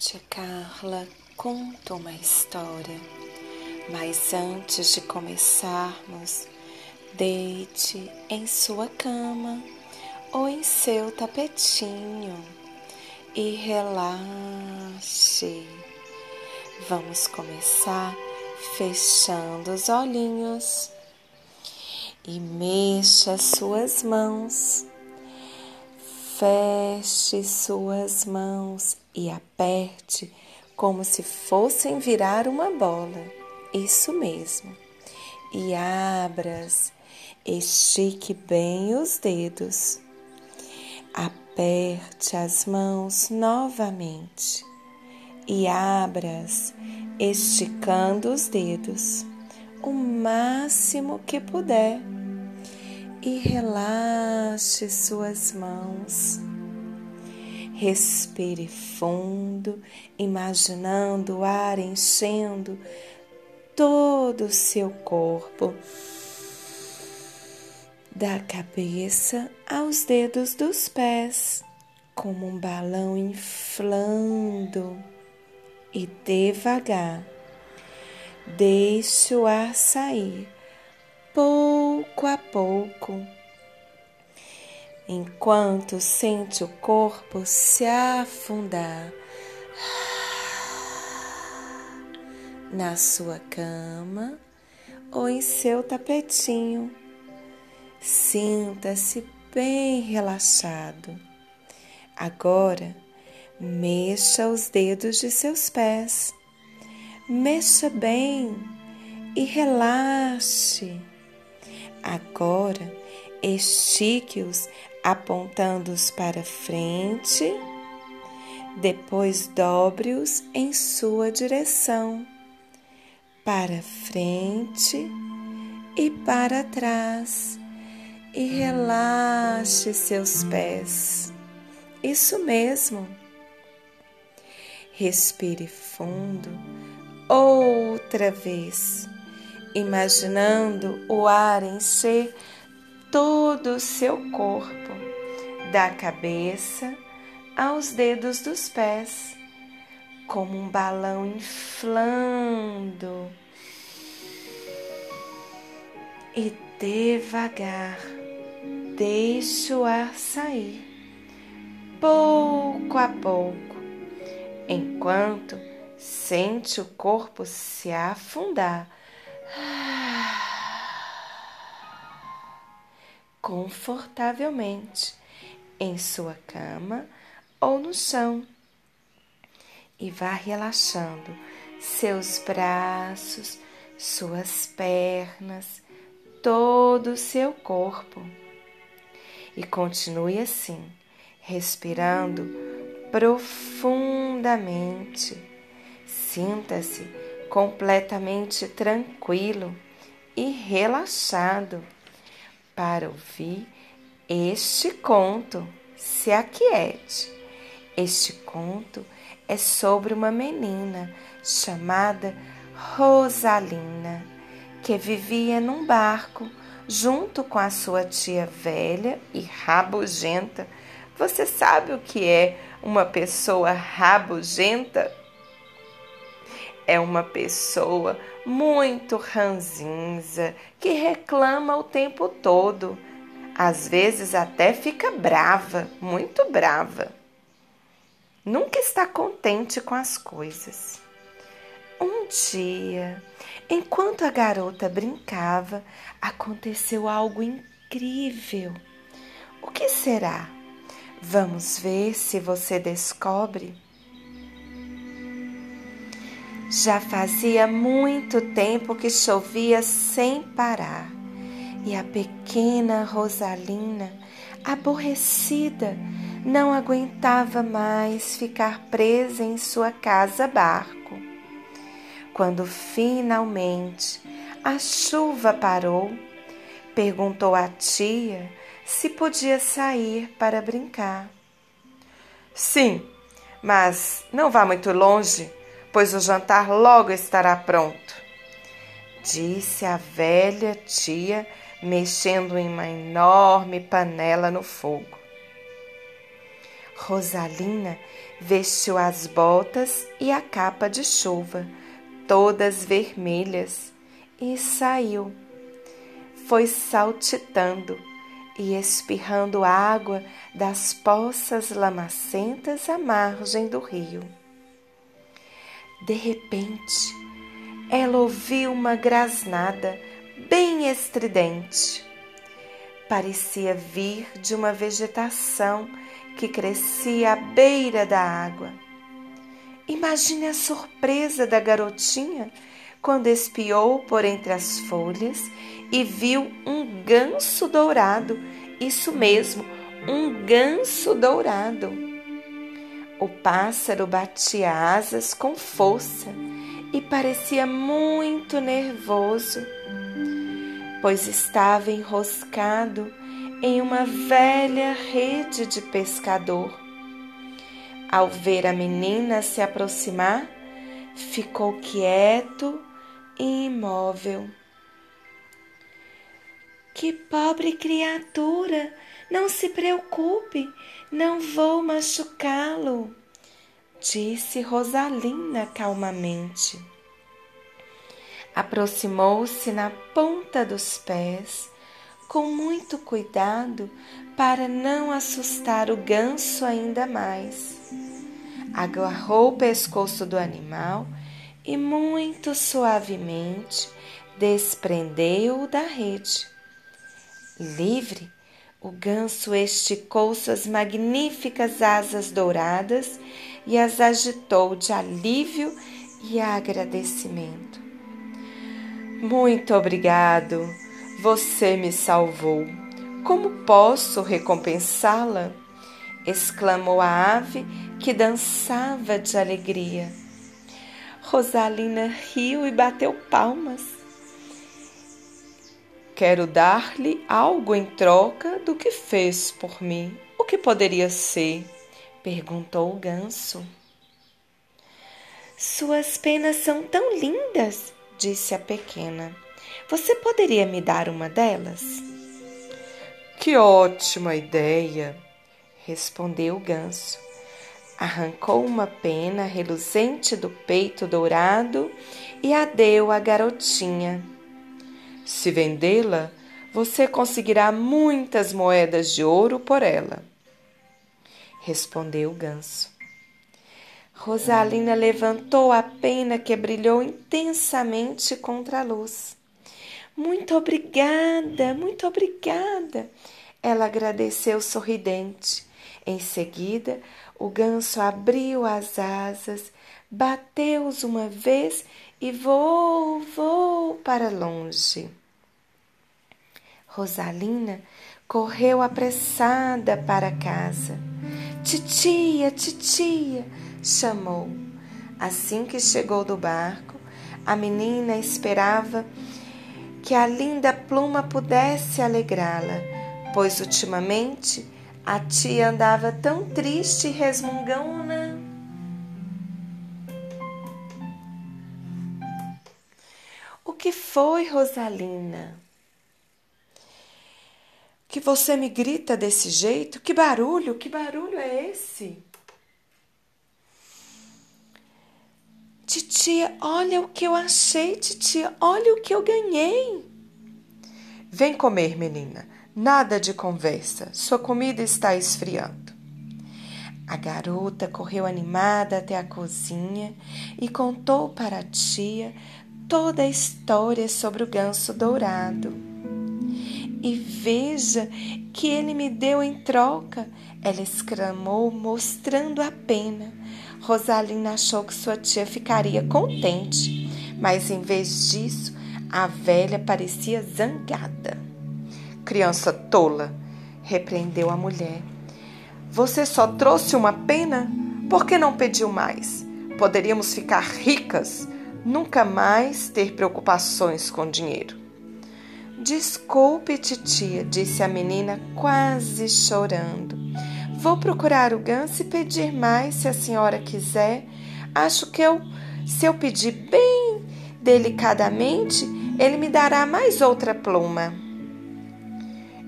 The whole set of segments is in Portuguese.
Tia Carla conta uma história, mas antes de começarmos, deite em sua cama ou em seu tapetinho e relaxe. Vamos começar fechando os olhinhos e mexa suas mãos Feche suas mãos e aperte como se fossem virar uma bola. Isso mesmo. E abras, estique bem os dedos. Aperte as mãos novamente e abras, esticando os dedos o máximo que puder e relaxe suas mãos. Respire fundo, imaginando o ar enchendo todo o seu corpo, da cabeça aos dedos dos pés, como um balão inflando. E devagar, deixe o ar sair pouco a pouco, enquanto sente o corpo se afundar na sua cama ou em seu tapetinho. Sinta-se bem relaxado. Agora, mexa os dedos de seus pés. Mexa bem e relaxe. Agora, estique-os apontando-os para frente, depois dobre-os em sua direção, para frente e para trás, e relaxe seus pés. Isso mesmo. Respire fundo outra vez imaginando o ar encher todo o seu corpo, da cabeça aos dedos dos pés, como um balão inflando. E devagar deixe o ar sair, pouco a pouco, enquanto sente o corpo se afundar confortavelmente em sua cama ou no chão e vá relaxando seus braços, suas pernas, todo o seu corpo. E continue assim, respirando profundamente. Sinta-se completamente tranquilo e relaxado para ouvir este conto. Se aquiete. Este conto é sobre uma menina chamada Rosalina, que vivia num barco junto com a sua tia velha e rabugenta. Você sabe o que é uma pessoa rabugenta? É uma pessoa muito ranzinza que reclama o tempo todo. Às vezes até fica brava, muito brava. Nunca está contente com as coisas. Um dia, enquanto a garota brincava, aconteceu algo incrível. O que será? Vamos ver se você descobre. Já fazia muito tempo que chovia sem parar e a pequena Rosalina, aborrecida, não aguentava mais ficar presa em sua casa barco. Quando finalmente a chuva parou, perguntou à tia se podia sair para brincar. Sim, mas não vá muito longe pois o jantar logo estará pronto, disse a velha tia, mexendo em uma enorme panela no fogo. Rosalina vestiu as botas e a capa de chuva, todas vermelhas, e saiu. Foi saltitando e espirrando água das poças lamacentas à margem do rio. De repente, ela ouviu uma grasnada bem estridente. Parecia vir de uma vegetação que crescia à beira da água. Imagine a surpresa da garotinha quando espiou por entre as folhas e viu um ganso dourado. Isso mesmo, um ganso dourado. O pássaro batia asas com força e parecia muito nervoso, pois estava enroscado em uma velha rede de pescador. Ao ver a menina se aproximar, ficou quieto e imóvel. Que pobre criatura! Não se preocupe, não vou machucá-lo, disse Rosalina calmamente. Aproximou-se na ponta dos pés com muito cuidado para não assustar o ganso ainda mais. Agarrou o pescoço do animal e muito suavemente desprendeu-o da rede. Livre, o ganso esticou suas magníficas asas douradas e as agitou de alívio e agradecimento. Muito obrigado! Você me salvou. Como posso recompensá-la? exclamou a ave que dançava de alegria. Rosalina riu e bateu palmas. Quero dar-lhe algo em troca do que fez por mim. O que poderia ser? perguntou o ganso. Suas penas são tão lindas, disse a pequena. Você poderia me dar uma delas? Que ótima ideia! respondeu o ganso. Arrancou uma pena reluzente do peito dourado e a deu à garotinha. Se vendê-la, você conseguirá muitas moedas de ouro por ela. Respondeu o ganso. Rosalina levantou a pena que brilhou intensamente contra a luz. Muito obrigada, muito obrigada. Ela agradeceu sorridente. Em seguida, o ganso abriu as asas, bateu-os uma vez e voou, voou para longe. Rosalina correu apressada para casa. Titia, titia, chamou. Assim que chegou do barco, a menina esperava que a linda pluma pudesse alegrá-la, pois ultimamente a tia andava tão triste e resmungona. O que foi, Rosalina? Que você me grita desse jeito? Que barulho, que barulho é esse? Titia, olha o que eu achei, titia, olha o que eu ganhei. Vem comer, menina. Nada de conversa. Sua comida está esfriando. A garota correu animada até a cozinha e contou para a tia toda a história sobre o ganso dourado. E veja que ele me deu em troca, ela exclamou, mostrando a pena. Rosalina achou que sua tia ficaria contente, mas em vez disso, a velha parecia zangada. Criança tola, repreendeu a mulher. Você só trouxe uma pena? Por que não pediu mais? Poderíamos ficar ricas, nunca mais ter preocupações com dinheiro. Desculpe, titia, disse a menina, quase chorando. Vou procurar o ganso e pedir mais se a senhora quiser. Acho que eu, se eu pedir bem delicadamente, ele me dará mais outra pluma.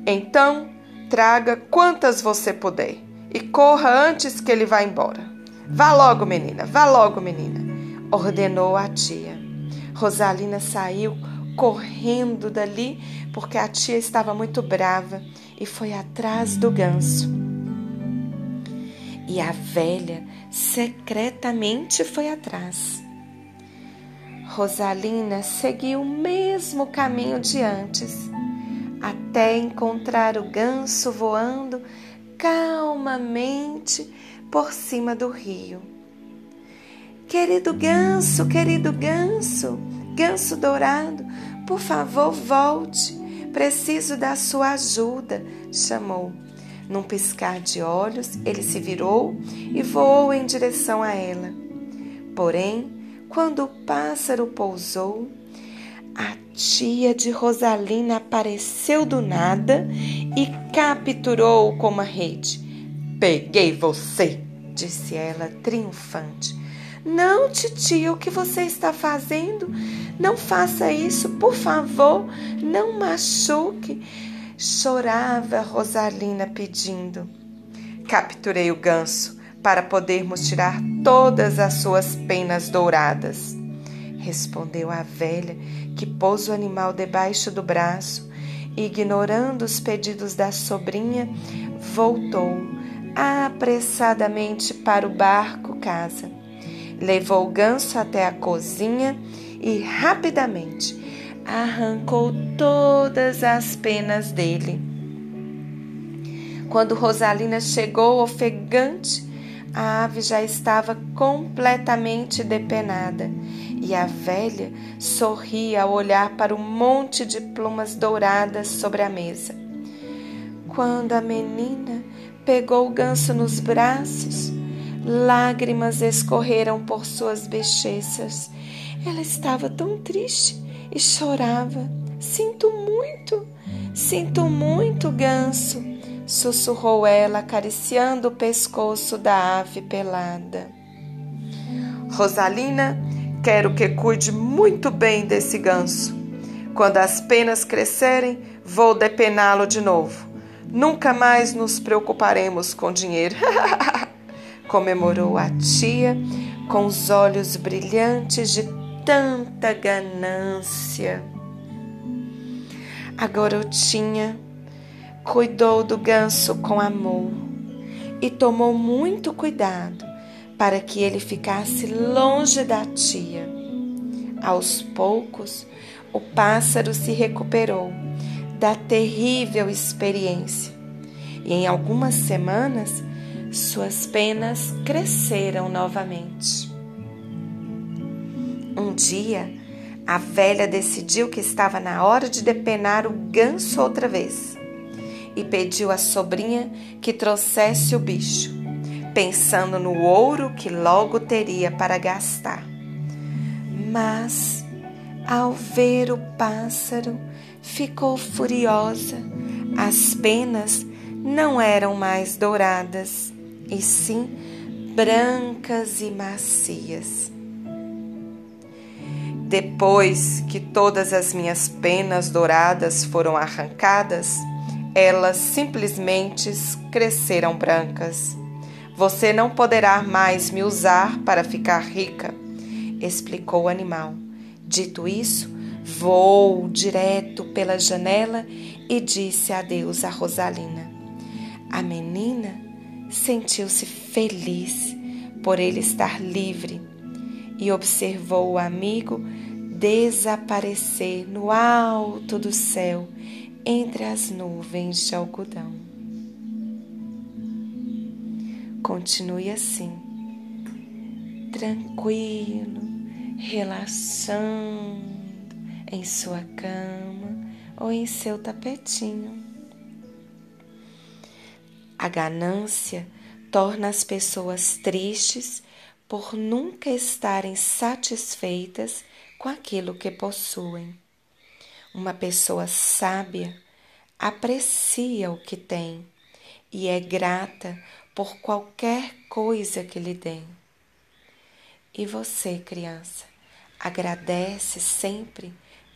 Então, traga quantas você puder e corra antes que ele vá embora. Vá logo, menina, vá logo, menina, ordenou a tia. Rosalina saiu correndo dali porque a tia estava muito brava e foi atrás do ganso. E a velha secretamente foi atrás. Rosalina seguiu o mesmo caminho de antes, até encontrar o ganso voando calmamente por cima do rio. Querido ganso, querido ganso, ganso dourado, por favor, volte. Preciso da sua ajuda, chamou. Num piscar de olhos, ele se virou e voou em direção a ela. Porém, quando o pássaro pousou, a tia de Rosalina apareceu do nada e capturou-o com uma rede. Peguei você, disse ela triunfante. Não, titia, o que você está fazendo? Não faça isso, por favor, não machuque. Chorava Rosalina pedindo. Capturei o ganso para podermos tirar todas as suas penas douradas. Respondeu a velha, que pôs o animal debaixo do braço e, ignorando os pedidos da sobrinha, voltou apressadamente para o barco casa. Levou o ganso até a cozinha e rapidamente arrancou todas as penas dele. Quando Rosalina chegou ofegante, a ave já estava completamente depenada e a velha sorria ao olhar para o monte de plumas douradas sobre a mesa. Quando a menina pegou o ganso nos braços, lágrimas escorreram por suas bochechas. Ela estava tão triste e chorava. Sinto muito, sinto muito, ganso sussurrou ela, acariciando o pescoço da ave pelada. Rosalina, quero que cuide muito bem desse ganso. Quando as penas crescerem, vou depená-lo de novo. Nunca mais nos preocuparemos com dinheiro. Comemorou a tia com os olhos brilhantes de tanta ganância. A garotinha cuidou do ganso com amor e tomou muito cuidado para que ele ficasse longe da tia. Aos poucos, o pássaro se recuperou da terrível experiência e em algumas semanas suas penas cresceram novamente. Um dia, a velha decidiu que estava na hora de depenar o ganso outra vez e pediu à sobrinha que trouxesse o bicho, pensando no ouro que logo teria para gastar. Mas, ao ver o pássaro, ficou furiosa. As penas não eram mais douradas, e sim brancas e macias. Depois que todas as minhas penas douradas foram arrancadas, elas simplesmente cresceram brancas. Você não poderá mais me usar para ficar rica, explicou o animal. Dito isso, voou direto pela janela e disse adeus a Rosalina. A menina sentiu-se feliz por ele estar livre e observou o amigo desaparecer no alto do céu entre as nuvens de algodão. Continue assim, tranquilo, relaxando em sua cama ou em seu tapetinho. A ganância torna as pessoas tristes por nunca estarem satisfeitas com aquilo que possuem. Uma pessoa sábia aprecia o que tem e é grata por qualquer coisa que lhe dê. E você, criança, agradece sempre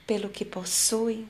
pelo que possui?